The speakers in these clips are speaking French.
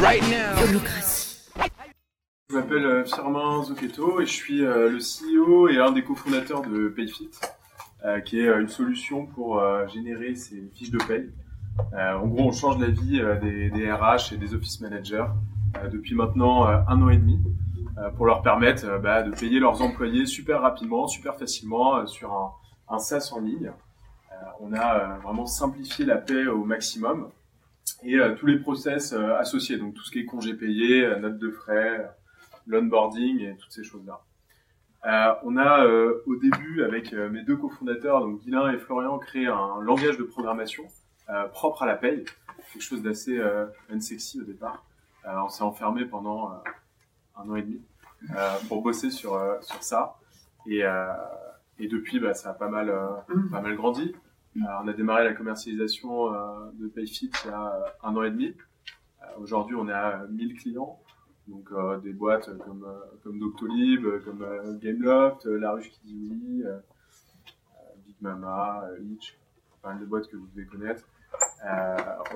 Right now. Je m'appelle euh, Firmin Zocchetto et je suis euh, le CEO et un des cofondateurs de Payfit, euh, qui est euh, une solution pour euh, générer ces fiches de paye. Euh, en gros, on change la vie euh, des, RH et des office managers euh, depuis maintenant euh, un an et demi euh, pour leur permettre euh, bah, de payer leurs employés super rapidement, super facilement euh, sur un, un SaaS en ligne. On a euh, vraiment simplifié la paie au maximum et euh, tous les process euh, associés, donc tout ce qui est congé payé, notes de frais, l'onboarding et toutes ces choses-là. On a au début avec mes deux cofondateurs, donc Guilain et Florian, créé un langage de programmation propre à la paye, quelque chose d'assez unsexy au départ. On s'est enfermé pendant un an et demi pour bosser sur ça et depuis bah, ça a pas mal grandi. Euh, on a démarré la commercialisation euh, de Payfit il y a euh, un an et demi. Aujourd'hui, on est à 1000 clients. Donc des boîtes comme, comme Doctolib, comme Gameloft, La Ruche qui dit oui, Big Mama, Itch, pas mal de boîtes que vous devez connaître.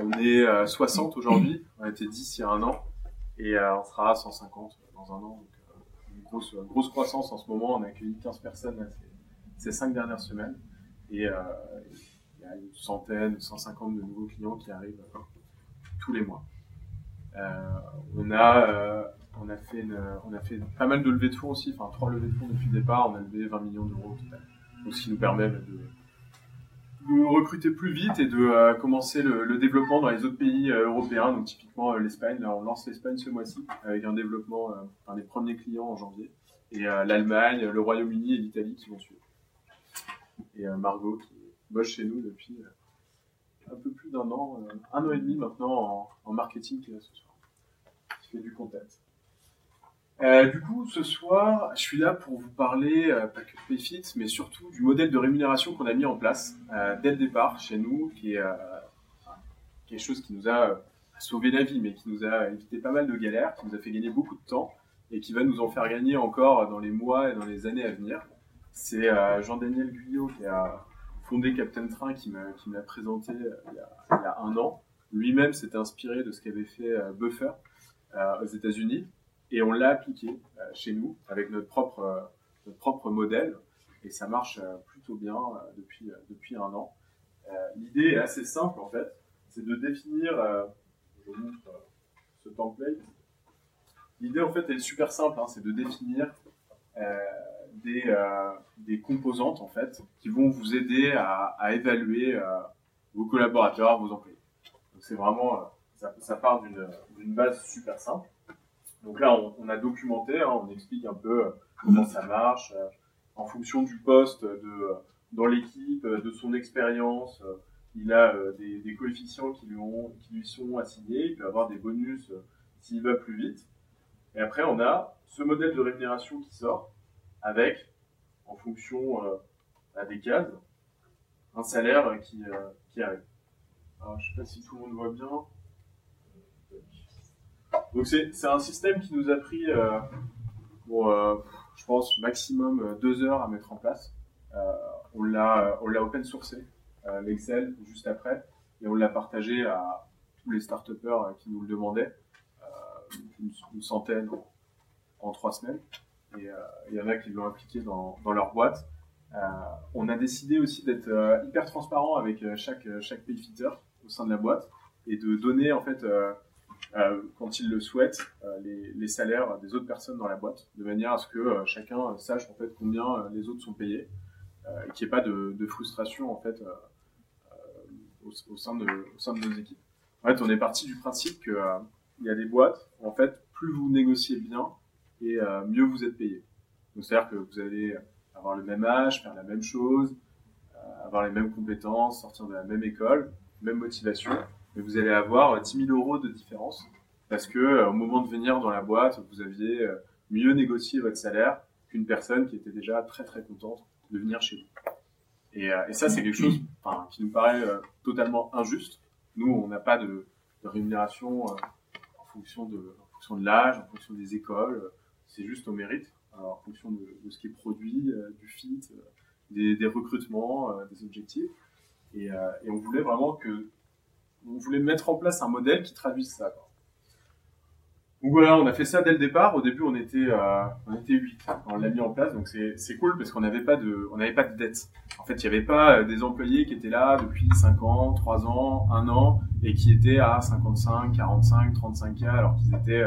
On est euh, 60 aujourd'hui, on était 10 il y a un an, et on sera à 150 dans un an. Une grosse, grosse croissance en ce moment, on a accueilli 15 personnes ces, ces 5 dernières semaines, et euh, il y a une centaine, 150 de nouveaux clients qui arrivent euh, tous les mois. Euh, on a on a fait on a fait pas mal de levées de fonds aussi, enfin trois levées de fonds depuis le départ. On a levé 20 millions d'euros au total. Donc ce qui nous permet bah, de, de recruter plus vite et de commencer le, développement dans les autres pays européens. Donc typiquement l'Espagne, là on lance l'Espagne ce mois-ci avec un développement, un des premiers clients en janvier. Et l'Allemagne, le Royaume-Uni et l'Italie qui vont suivre. Et euh, Margot qui bosse chez nous depuis euh, un peu plus d'un an, euh, un an et demi maintenant en, marketing qui est là ce soir, qui fait du content. Euh, du coup, ce soir, je suis là pour vous parler, pas que de Payfit, mais surtout du modèle de rémunération qu'on a mis en place dès le départ chez nous, qui est quelque chose qui nous a sauvé la vie, mais qui nous a évité pas mal de galères, qui nous a fait gagner beaucoup de temps et qui va nous en faire gagner encore dans les mois et dans les années à venir. C'est euh, Jean-Daniel Guyot qui a fondé Captain Train qui me l'a présenté euh, il y, a, un an. Lui-même s'était inspiré de ce qu'avait fait euh, Buffer aux États-Unis et on l'a appliqué chez nous avec notre propre, notre propre modèle et ça marche plutôt bien depuis, depuis un an. L'idée est assez simple en fait, c'est de définir, je vous montre ce template. L'idée en fait est super simple, hein, c'est de définir des, euh, des composantes en fait qui vont vous aider à, évaluer euh, vos collaborateurs, vos employés. Donc c'est vraiment, euh, ça, part d'une base super simple. Donc là, on, a documenté, hein, on explique un peu comment ça marche, en fonction du poste de, dans l'équipe, de son expérience. il a des, coefficients qui lui, qui lui sont assignés, il peut avoir des bonus s'il va plus vite. Et après, on a ce modèle de rémunération qui sort avec, en fonction euh, bah, des cases, un salaire qui, euh, qui arrive. Je sais pas si tout le monde voit bien. Donc c'est un système qui nous a pris, euh, euh, je pense, maximum deux heures à mettre en place. Euh, on l'a open sourcé, l'Excel, juste après, et on l'a partagé à tous les start qui nous le demandaient, une, centaine en, en trois semaines. Et euh, il y en a qui l'ont appliqué dans, dans leur boîte. Euh, on a décidé aussi d'être euh, hyper transparent avec chaque, chaque payfitter au sein de la boîte et de donner en fait quand ils le souhaitent, les, salaires des autres personnes dans la boîte, de manière à ce que chacun sache en fait combien les autres sont payés, et qu'il n'y ait pas de, frustration en fait au, sein de, nos équipes. En fait, on est parti du principe que euh, il y a des boîtes en fait plus vous négociez bien et euh, mieux vous êtes payé. Donc c'est-à-dire que vous allez avoir le même âge, faire la même chose, euh, avoir les mêmes compétences, sortir de la même école, même motivation, mais vous allez avoir 10 000 euros de différence parce que euh, au moment de venir dans la boîte, vous aviez euh, mieux négocié votre salaire qu'une personne qui était déjà très très contente de venir chez vous. Et, euh, ça, c'est quelque chose qui nous paraît euh, totalement injuste. Nous, on n'a pas de, rémunération euh, en fonction de l'âge, en fonction des écoles. C'est juste au mérite, en fonction de, ce qui est produit, euh, du fit, euh, des, recrutements, euh, des objectifs. Et, on voulait vraiment que on voulait mettre en place un modèle qui traduise ça. Donc voilà, on a fait ça dès le départ. Au début, on était, on était 8 quand on l'a mis en place. Donc c'est cool parce qu'on n'avait pas de, on pas de dette. En fait, il n'y avait pas des employés qui étaient là depuis 5 ans, 3 ans, 1 an et qui étaient à 55, 45, 35 k alors qu'ils étaient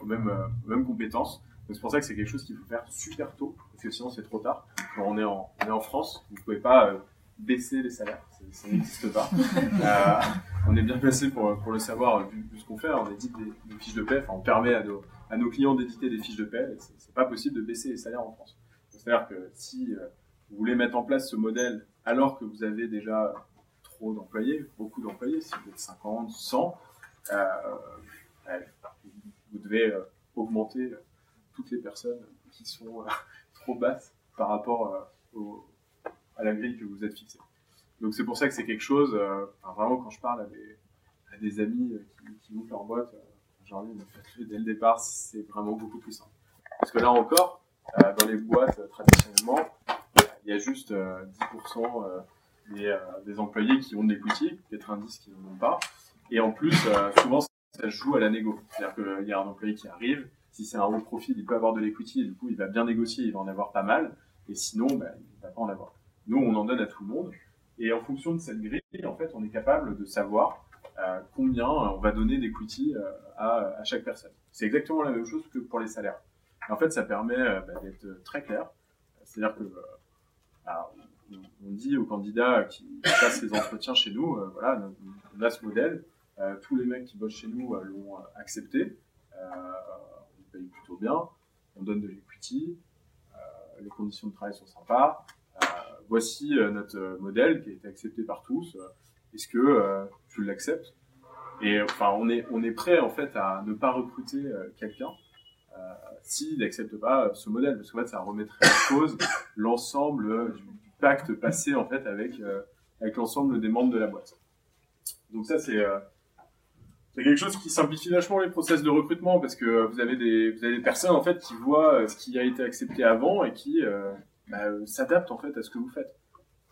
aux, mêmes, euh, aux mêmes compétences. C'est pour ça que c'est quelque chose qu'il faut faire super tôt parce que sinon c'est trop tard. Quand on est en, on est en France, vous pouvez pas euh, baisser les salaires, ça, ça n'existe pas. Euh, on est bien placé pour, pour le savoir vu, vu ce qu'on fait. On édite des, des fiches de paie, enfin, on permet à nos, à nos clients d'éditer des fiches de paie. et C'est c'est pas possible de baisser les salaires en France. C'est-à-dire que si euh, vous voulez mettre en place ce modèle alors que vous avez déjà trop d'employés, beaucoup d'employés, si vous êtes 50, 100, euh, ouais, vous devez euh, augmenter euh, toutes les personnes qui sont euh, trop basses par rapport à la grille que vous êtes fixée. Donc c'est pour ça que c'est quelque chose, vraiment quand je parle à des, amis qui, qui montent leur boîte, dis, mais faites-le dès le départ, c'est vraiment beaucoup plus simple. Parce que là encore, dans les boîtes, traditionnellement, il y a juste euh, 10% euh, des, employés qui ont de l'equity, 90 qui n'en ont pas. Et en plus, souvent, ça joue à la négo. C'est-à-dire qu'il y a un employé qui arrive, si c'est un haut profil, il peut avoir de l'equity, et du coup, il va bien négocier, il va en avoir pas mal. Et sinon, bah, il va pas en avoir. Nous, on en donne à tout le monde. Et en fonction de cette grille, en fait, on est capable de savoir euh, combien on va donner d'equity euh, à, chaque personne. C'est exactement la même chose que pour les salaires. Et en fait, ça permet euh, bah, d'être très clair. C'est-à-dire que euh, alors, on, dit aux candidats qui passent les entretiens chez nous, euh, voilà, on a ce modèle. Euh, tous les mecs qui bossent chez nous euh, l'ont euh, accepté. On paye plutôt bien. On donne de l'equity. Les conditions de travail sont sympas. Voici notre modèle qui a été accepté par tous. Est-ce que tu l'acceptes? Et enfin, on est on est prêt en fait à ne pas recruter quelqu'un euh, s'il n'accepte pas ce modèle, parce qu'en fait, ça remettrait en cause l'ensemble du, pacte passé en fait avec avec l'ensemble des membres de la boîte. Donc ça, c'est c'est quelque chose qui simplifie vachement les process de recrutement parce que vous avez des personnes en fait qui voient euh, ce qui a été accepté avant et qui euh, bah, euh, s'adaptent en fait à ce que vous faites.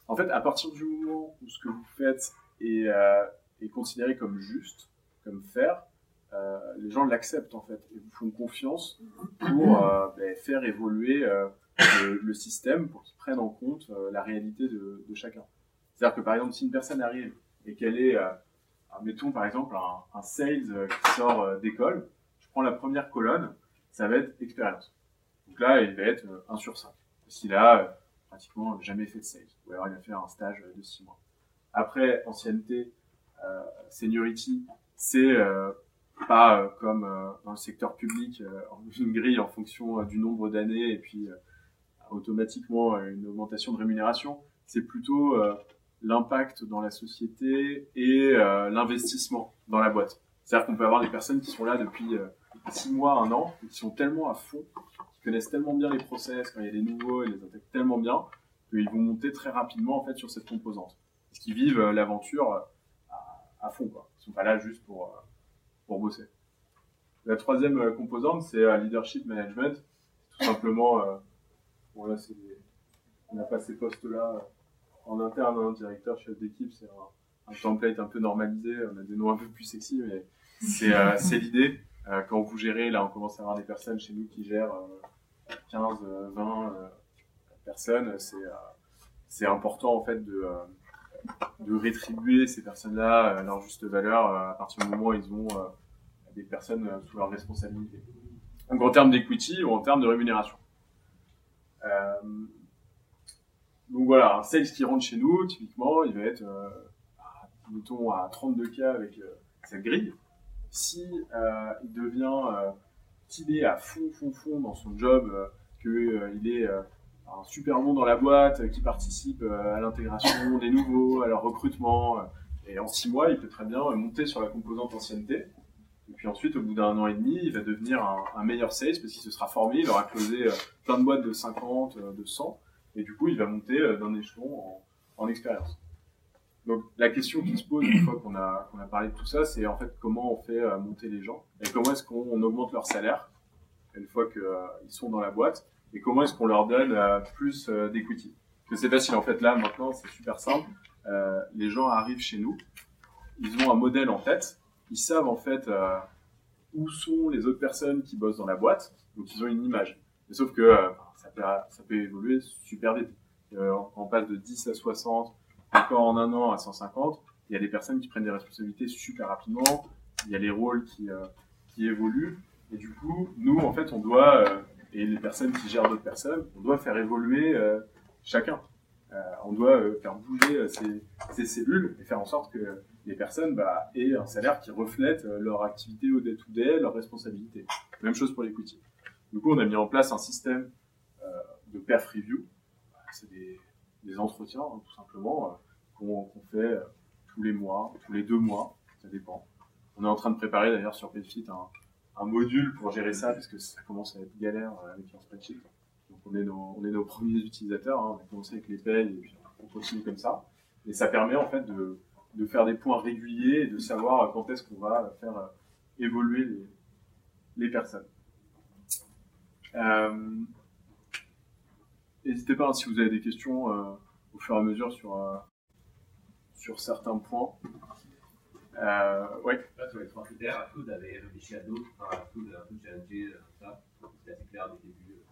En fait, à partir du moment où ce que vous faites est, considéré comme juste, comme faire, les gens l'acceptent en fait et vous font confiance pour bah, faire évoluer le, système pour qu'ils prennent en compte la réalité de, chacun. C'est-à-dire que par exemple, si une personne arrive et qu'elle est, mettons par exemple un, sales euh, qui sort euh, d'école, je prends la première colonne, ça va être expérience. Donc là, il va être euh, 1 sur 5. S'il a euh, pratiquement jamais fait de sales, ou alors il va faire un stage euh, de 6 mois. Après, ancienneté, euh, seniority, c'est euh, pas euh, comme euh, dans le secteur public, euh, une grille en fonction euh, du nombre d'années et puis euh, automatiquement euh, une augmentation de rémunération. C'est plutôt euh, l'impact dans la société et euh, l'investissement dans la boîte. C'est-à-dire qu'on peut avoir des personnes qui sont là depuis euh, six mois, un an, et qui sont tellement à fond, qui connaissent tellement bien les process, quand il y a des nouveaux, ils les intègrent tellement bien, qu'ils vont monter très rapidement en fait sur cette composante. Parce qu'ils vivent euh, l'aventure euh, à, fond, quoi. Ils sont pas là juste pour, pour bosser. La troisième composante, c'est leadership management. Tout simplement, bon là, c'est on n'a pas ces postes-là en interne, hein, directeur, chef d'équipe, c'est un, un template un peu normalisé, on a des noms un peu plus sexy, mais c'est euh, l'idée. Euh, quand vous gérez, là on commence à avoir des personnes chez nous qui gèrent euh, 15, euh, 20 euh, personnes, c'est important en fait de, de rétribuer ces personnes-là à leur juste valeur à partir du moment où ils ont des personnes sous leur responsabilité. Donc en termes d'equity ou en termes de rémunération. Euh, donc voilà, un sales qui rentre chez nous, typiquement, il va être, euh, mettons, à 32K avec euh, cette grille. Si euh, il devient, euh, qu'il est à fond, fond, fond dans son job, euh, qu'il est euh, un super bon dans la boîte, euh, qui participe euh, à l'intégration des nouveaux, à leur recrutement, euh, et en six mois, il peut très bien euh, monter sur la composante ancienneté. Et puis ensuite, au bout d'un an et demi, il va devenir un, un meilleur sales parce qu'il se sera formé, il aura closé euh, plein de boîtes de 50, euh, de 100. Et du coup, il va monter euh, d'un échelon en, en expérience. Donc, la question qui se pose une fois qu'on a, parlé de tout ça, c'est en fait comment on fait euh, monter les gens? Et comment est-ce qu'on on augmente leur salaire une fois qu'ils sont dans la boîte? Et comment est-ce qu'on leur donne euh, plus euh. Parce que c'est facile en fait là maintenant, c'est super simple. Euh, les gens arrivent chez nous ils ont un modèle en tête, ils savent en fait euh, où sont les autres personnes qui bossent dans la boîte, donc ils ont une image. Mais sauf que euh, ça, peut, évoluer super vite. Euh, on passe de 10 à 60, encore en un an à 150. Il y a des personnes qui prennent des responsabilités super rapidement. Il y a les rôles qui, euh, évoluent. Et du coup, nous, en fait, on doit, et les personnes qui gèrent d'autres personnes, on doit faire évoluer chacun. On doit faire bouger ces, cellules et faire en sorte que les personnes bah, aient un salaire qui reflète leur activité au day-to-day, leurs responsabilités. Même chose pour l'equity. Du coup, on a mis en place un système euh, de perf review. C'est des, entretiens, hein, tout simplement, euh, qu'on fait euh, tous les mois, tous les deux mois, ça dépend. On est en train de préparer d'ailleurs sur Payfit un, module pour gérer ça, parce que ça commence à être galère avec un spreadsheet. Donc on est nos, premiers utilisateurs, hein. on a commencé avec les payes et puis on continue comme ça. Et ça permet en fait de, faire des points réguliers et de savoir quand est-ce qu'on va faire évoluer les personnes. Euh, N'hésitez pas hein, si vous avez des questions euh, au fur et à mesure sur, euh, sur certains points. Euh, ouais. Là, sur les trois critères, vous avez réfléchi à d'autres Enfin, vous avez un peu challengé ça? C'était assez clair dès le début.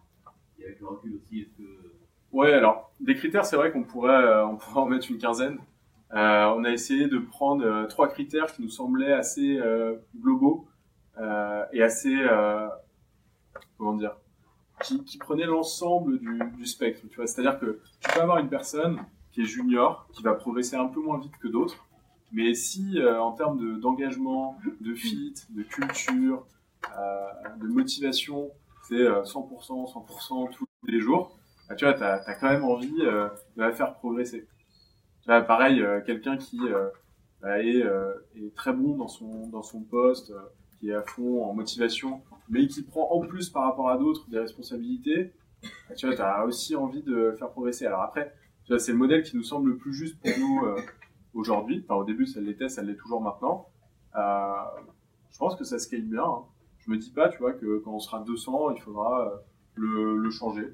Et avec le recul aussi, est-ce que. Ouais, alors, des critères, c'est vrai qu'on pourrait, on pourrait en mettre une quinzaine. Euh, on a essayé de prendre euh, trois critères qui nous semblaient assez globaux et assez, comment dire, qui, prenaient l'ensemble du, spectre. Tu vois, c'est-à-dire que tu peux avoir une personne qui est junior, qui va progresser un peu moins vite que d'autres, mais si euh, en termes de- d'engagement, de, fit, de culture, euh, de motivation, c'est euh, 100%, 100% tous les jours, bah, tu vois, t'as as quand même envie de la faire progresser. Pareil, quelqu'un qui bah, est, est très bon dans son dans son poste, qui est à fond en motivation, mais qui prend en plus par rapport à d'autres des responsabilités, tu vois, t'as aussi envie de faire progresser. Alors après, tu vois, c'est le modèle qui nous semble le plus juste pour nous euh, aujourd'hui. Enfin, au début, ça l'était, ça l'est toujours maintenant. Euh, je pense que ça scale bien. Hein. Je me dis pas, tu vois, que quand on sera 200, il faudra euh, le, changer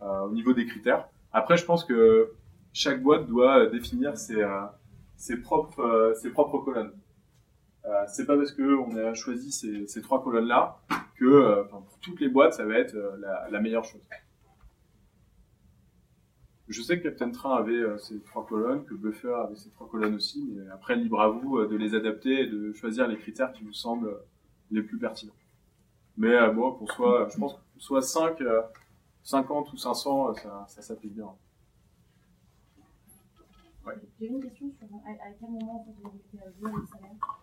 au niveau des critères. Après, je pense que chaque boîte doit définir ses propres colonnes. Euh, c'est pas parce que on a choisi ces, trois colonnes-là que, euh, pour toutes les boîtes, ça va être euh, la, meilleure chose. Je sais que Captain Train avait ces trois colonnes, que Buffer avait ces trois colonnes aussi, mais après, libre à vous de les adapter et de choisir les critères qui vous semblent les plus pertinents. Mais bon, qu'on soit, je pense qu'on soit 5, euh, 50 ou 500, euh, ça, ça s'applique bien. J'ai une question sur à, quel moment vous avez fait jouer le salaire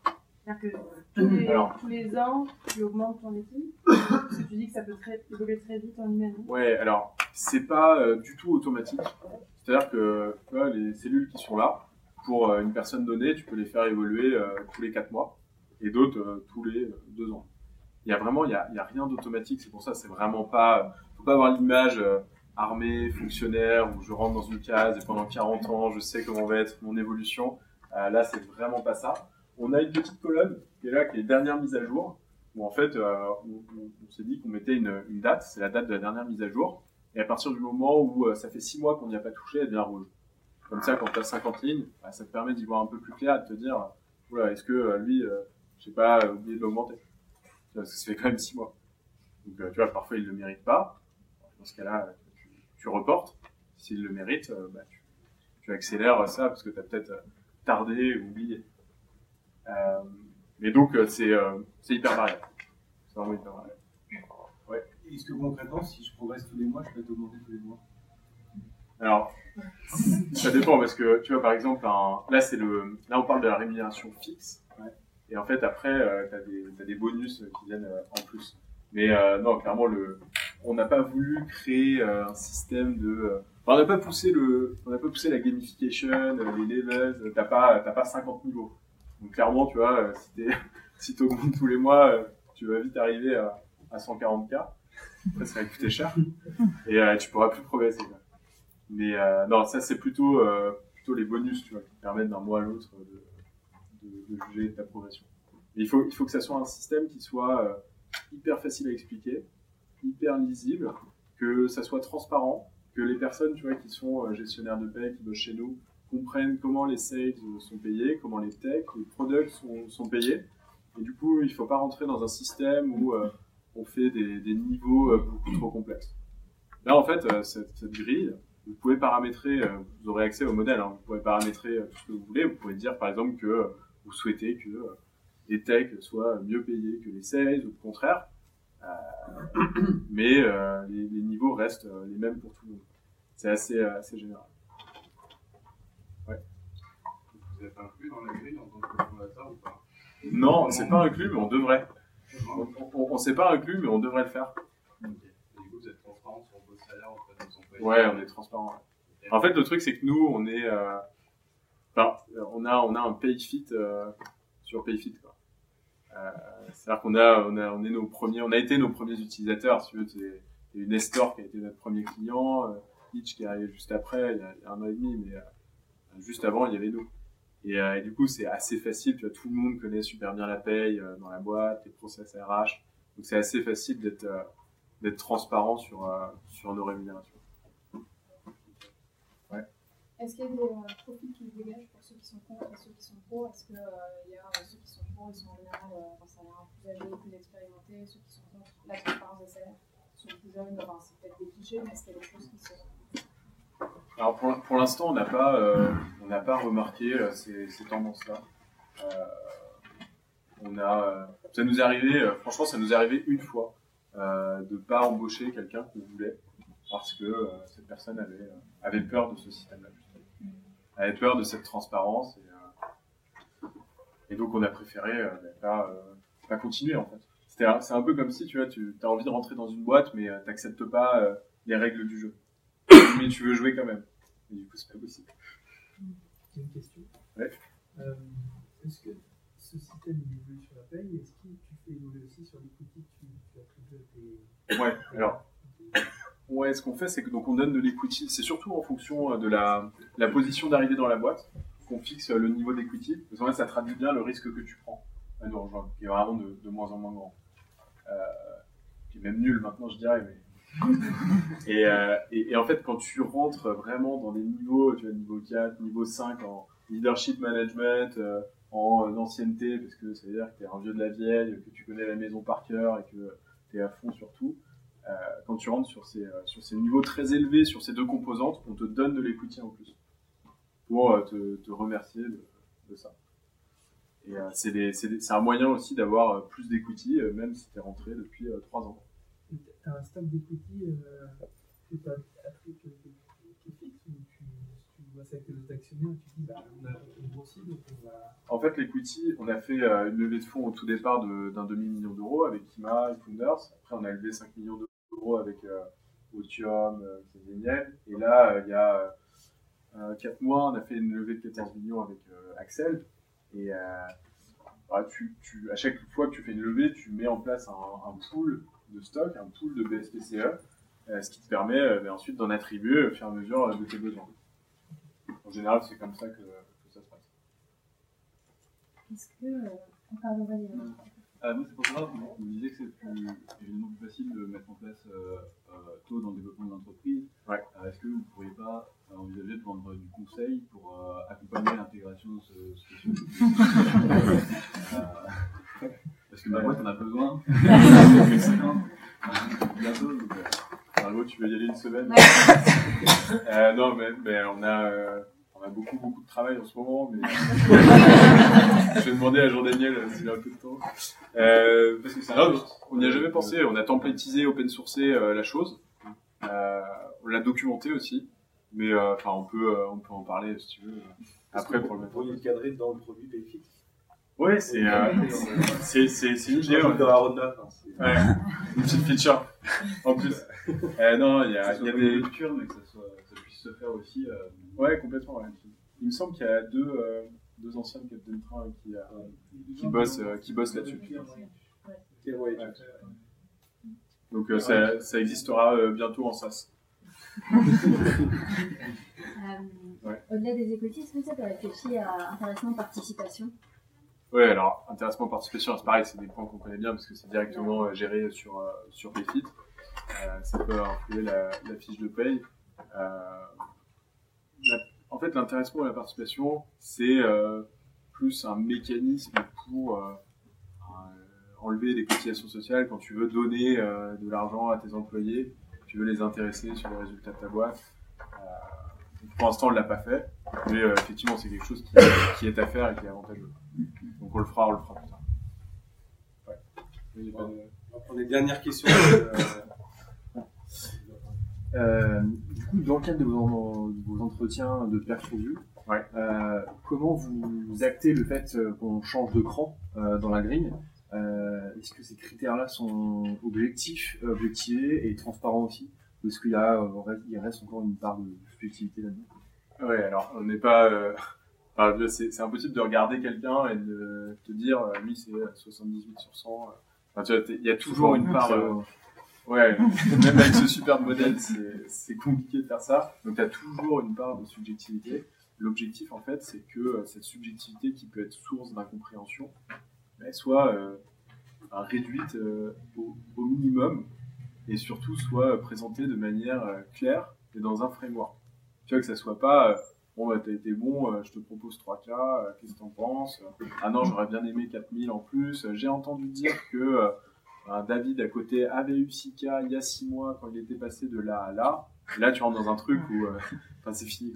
C'est-à-dire que tous les, Alors. tous les ans, tu augmentes ton équipe Parce que tu dis que ça peut très, évoluer très vite en une année. Ouais, alors, c'est pas euh, du tout automatique. C'est-à-dire que vois, les cellules qui sont là, pour euh, une personne donnée, tu peux les faire évoluer euh, tous les 4 mois et d'autres tous les 2 ans. Il y a vraiment, il y a, il y a rien d'automatique. C'est pour ça, c'est vraiment pas, faut pas avoir l'image armée, fonctionnaire, où je rentre dans une case et pendant 40 ans, je sais comment va être mon évolution. Là, c'est vraiment pas ça. On a une petite colonne qui est là, qui est dernière mise à jour, où en fait, euh, on, s'est dit qu'on mettait une, date, c'est la date de la dernière mise à jour. Et à partir du moment où euh, ça fait 6 mois qu'on n'y a pas touché, elle devient rouge. Comme ça, quand tu as 50 lignes, bah, ça te permet d'y voir un peu plus clair de te dire, euh, est-ce que lui, je sais pas, oublié de l'augmenter? Parce que ça fait quand même 6 mois. Donc, tu vois, parfois, il le mérite pas. Dans ce cas-là, tu, reportes. S'il le mérite, bah, tu, tu accélères ça parce que tu as peut-être tardé ou oublié. Euh, mais donc, euh, c'est euh, c'est hyper variable. C'est vraiment hyper variable. Est-ce que concrètement, si je progresse tous les mois, je peux t'augmenter tous les mois? Alors, ça dépend parce que tu vois par exemple, un- là c'est le, là on parle de la rémunération fixe, Ouais. et en fait après euh, t'as des, t'as des bonus qui viennent euh, en plus. Mais euh, non, clairement le, on n'a pas voulu créer un système de, enfin, on n'a pas poussé le, on n'a pas poussé la gamification, les levels, t'as pas, t'as pas 50 niveaux. Donc clairement tu vois, euh, si t'es, si t'augmentes tous les mois, euh, tu vas vite arriver à, à 140k. Après ça va coûter cher et euh, tu pourras plus progresser. Mais euh, non, ça c'est plutôt, plutôt les bonus tu vois, qui permettent d'un mois à l'autre de, de, juger ta progression. Mais il faut, il faut que ça soit un système qui soit hyper facile à expliquer, hyper lisible, que ça soit transparent, que les personnes tu vois, qui sont gestionnaires de paie, qui bossent chez nous, comprennent comment les sales sont payés, comment les techs, les products sont, payés. Et du coup, il ne faut pas rentrer dans un système où euh, on fait des, niveaux euh, beaucoup trop complexes. Là, en fait, euh, cette, grille, vous pouvez paramétrer, vous aurez accès au modèle, hein, vous pouvez paramétrer tout ce que vous voulez. Vous pouvez dire, par exemple, que vous souhaitez que les techs soient mieux payés que les sales, ou le contraire. Mais les, niveaux restent les mêmes pour tout le monde. C'est assez, assez général. Vous êtes inclus dans la grille en tant que fondateur ou pas? Non, c'est pas inclus, mais on devrait. On, on s'est pas inclus, mais on devrait le faire. Ok. Et du coup, vous êtes transparent sur vos salaires auprès de vos employés Ouais, on est transparent. ouais. En fait, le truc, c'est que nous, on est, euh, on a, on a un payfit euh, sur payfit, quoi. Euh, C'est-à-dire qu'on a, on a, on est nos premiers, on a été nos premiers utilisateurs. Si tu veux, une Nestor qui a été notre premier client, euh, Hitch qui est arrivé juste après, il y a, il y a un an et demi, mais juste avant, il y avait nous. Et, euh, et du coup, c'est assez facile. Tu vois, tout le monde connaît super bien la paye euh, dans la boîte, les process RH. Donc, c'est assez facile d'être euh, d'être transparent sur euh, sur nos rémunérations. Est-ce qu'il y a des euh, profils qui se dégagent pour ceux qui sont contre et ceux qui sont pro Est-ce qu'il y a euh, ceux qui sont pro, ils sont en général euh, plus âgés, plus expérimentés, ceux qui sont contre la transparence des salaires sont plus jeunes, enfin, c'est peut-être des clichés, mais est-ce qu'il y a des choses qui sont. Alors pour, pour l'instant, on n'a pas, euh, on n'a pas remarqué euh, ces, ces tendances-là. Euh, euh, ça nous est arrivé, euh, franchement, ça nous est arrivé une fois euh, de pas embaucher quelqu'un qu'on voulait parce que euh, cette personne avait, euh, avait peur de ce système-là, avait peur de cette transparence et, euh, donc on a préféré euh, bah, pas, euh, pas continuer en fait. C'est un peu comme si tu as envie de rentrer dans une boîte mais tu n'acceptes pas euh, les règles du jeu, mais tu veux jouer quand même. Et du coup, c'est pas possible. J'ai une question. Ouais. Euh, est-ce que ce système évolue sur la paye? Est-ce que tu fais évoluer aussi sur l'equity que tu, tu attribues à tes. Ouais, alors, ouais, ce qu'on fait, c'est que donc on donne de l'equity, c'est surtout en fonction euh, de la, la position d'arrivée dans la boîte qu'on fixe euh, le niveau d'equity. Parce qu'en fait, ça traduit bien le risque que tu prends à nous rejoindre, qui est vraiment de, de moins en moins grand. Euh, qui est même nul maintenant, je dirais, mais. Et, euh, et, en fait, quand tu rentres vraiment dans des niveaux, tu vois, niveau 4, niveau 5 en leadership management, euh, en euh, ancienneté, parce que ça veut dire que tu es un vieux de la vieille, que tu connais la maison par cœur et que tu es à fond sur tout. Quand tu rentres sur ces, sur ces niveaux très élevés, sur ces deux composantes, on te donne de l'equity en plus pour te, remercier de, ça. Et c'est un moyen aussi d'avoir plus euh, même si tu es rentré depuis euh, trois ans. Tu as un stock d'equity euh, que tu as qui est fixe ou tu, tu vois ça avec tes autres actionnaires et tu dis bah, on a une cible donc on va. En fait, l'equity, on a fait euh, une levée de fonds au tout départ de- d'un demi-million d'euros avec Kima et Founders. Après, on a levé 5 millions d'euros avec euh, Otium, euh, Xavier Et là, euh, il y a 4 mois, on a fait une levée de 14 millions avec euh, Axel. Et euh, bah, tu, tu, à chaque fois que tu fais une levée, tu mets en place un, un pool de stock, un pool de BSPCE, euh, ce qui te permet euh, ben, ensuite d'en attribuer au fur et à mesure euh, de tes besoins. En général, c'est comme ça que, que ça se passe. Est-ce que. Pardon, vas-y. Ah, moi, c'est pour savoir, vous vous disiez que c'est plus, évidemment plus facile de mettre en place euh, euh, tôt dans le développement de l'entreprise. Ouais. Euh, Est-ce que vous ne pourriez pas euh, envisager de vendre du conseil pour euh, accompagner l'intégration de ce, ce ce- Euh, Parce que ma boîte en a besoin. Depuis 5 ans. Bientôt, donc, euh, Margot, tu veux y aller une semaine. Euh, Non, mais, mais on, a, euh, on a beaucoup, beaucoup de travail en ce moment. Mais... je vais demander à Jean-Daniel euh, s'il a un peu de temps. Euh, Parce que c'est non, on n'y a jamais pensé. On a templatisé, open sourcé euh, la chose. Euh, on l'a documenté aussi. Mais euh, enfin, on, peut, euh, on peut en parler si tu veux. Après, pour le Vous mettre. pourriez le cadrer dans le produit Payfit. Ouais, c'est euh, c'est c'est c'est une idée. dans la hein, Ouais, une petite feature en plus. Euh, non, il y a, il y des. une lecture, mais que ça, soit, ça puisse se faire aussi. euh, Ouais, complètement. Ouais. Il me semble qu'il y a deux, euh, deux anciens de Captain Train qui, euh, qui bossent, euh, qui bossent là-dessus. Ouais, Ouais. Donc euh, ça, ça existera euh, bientôt en. Euh, Ouais. Au-delà des que tu as réfléchi à intéressement participation Ouais, alors intéressement participation, c'est pareil, c'est des points qu'on connaît bien parce que c'est directement euh, géré sur euh, sur Payfit. Euh, ça peut influer la, la fiche de paye. Euh, la- En fait, l'intéressement à la participation, c'est euh, plus un mécanisme pour euh, enlever des cotisations sociales quand tu veux donner de l'argent à tes employés, tu veux les intéresser sur les résultats de ta boîte. Pour l'instant, on ne l'a pas fait, mais effectivement, c'est quelque chose qui, qui est à faire et qui est avantageux. On le fera, on le fera plus tard. Ouais. On va prendre les dernières questions. euh, Euh, du coup, dans le cadre de vos, de vos entretiens de perf-revue, Ouais. euh, comment vous actez le fait qu'on change de cran euh, dans la grille Est-ce que ces critères-là sont objectifs, objectivés et transparents aussi Ou est-ce qu'il y a, reste- il reste encore une part de subjectivité là-dedans? Ouais, alors on n'est pas. Euh, enfin, c'est impossible de regarder quelqu'un et de te dire, euh, lui c'est 78 sur 100. euh. Enfin, tu vois, t'es- il y a toujours une part. euh, ouais, même avec ce superbe modèle, c'est compliqué de faire ça. Donc tu as toujours une part de subjectivité. L'objectif en fait, c'est que euh, cette subjectivité qui peut être source d'incompréhension, elle soit euh, enfin, réduite euh, au, au minimum et surtout soit euh, présentée de manière euh, claire et dans un framework. Tu vois, que ça soit pas, euh, bon, bah, t'as été bon, euh, je te propose 3K, euh, qu'est-ce que t'en penses? Ah non, j'aurais bien aimé 4000 en plus. Euh, J'ai entendu dire que David à côté avait eu 6K il y a 6 mois quand il était passé de là à là. Là, tu rentres dans un truc où, enfin, c'est fini.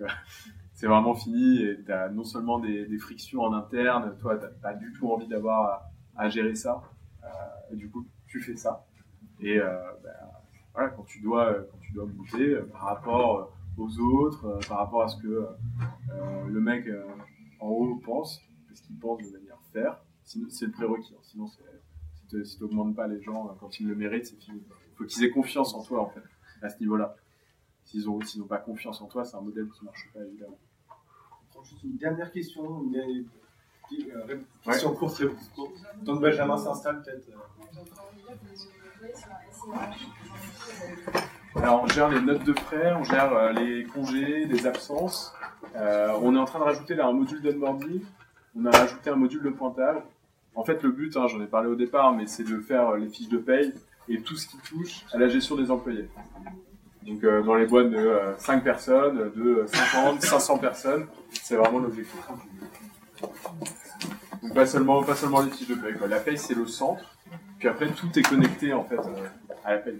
C'est vraiment fini et t'as non seulement des, frictions en interne, toi, t'as pas du tout envie d'avoir à, gérer ça. Et du coup, tu fais ça. Et bah, voilà, quand tu dois, quand tu dois monter par rapport aux autres, euh, par rapport à ce que euh, le mec euh, en haut pense, parce qu'il pense de manière faire, sinon c'est le prérequis. hein. Sinon, c'est- si tu n'augmentes pas les gens euh, quand ils le méritent, c'est fini. Il faut qu'ils aient confiance en toi, en fait, à ce niveau-là. S'ils n'ont s'ils n'ont pas confiance en toi, c'est un modèle qui ne marche pas, évidemment. on prend juste une dernière question, une dernière euh, question courte, réponse courte. Tant que Benjamin s'installe, peut-être. euh, Alors, on gère les notes de frais, on gère euh, les congés, les absences. Euh, on est en train de rajouter là un module d'onboarding. On a rajouté un module de pointage. En fait, le but, hein, j'en ai parlé au départ, mais c'est de faire euh, les fiches de paye et tout ce qui touche à la gestion des employés. Donc, dans les boîtes de 5 personnes, de euh, 50, 500 personnes, c'est vraiment l'objectif. Donc, pas seulement, pas seulement les fiches de paye. La paye, c'est le centre. Puis après, tout est connecté en fait à la paye.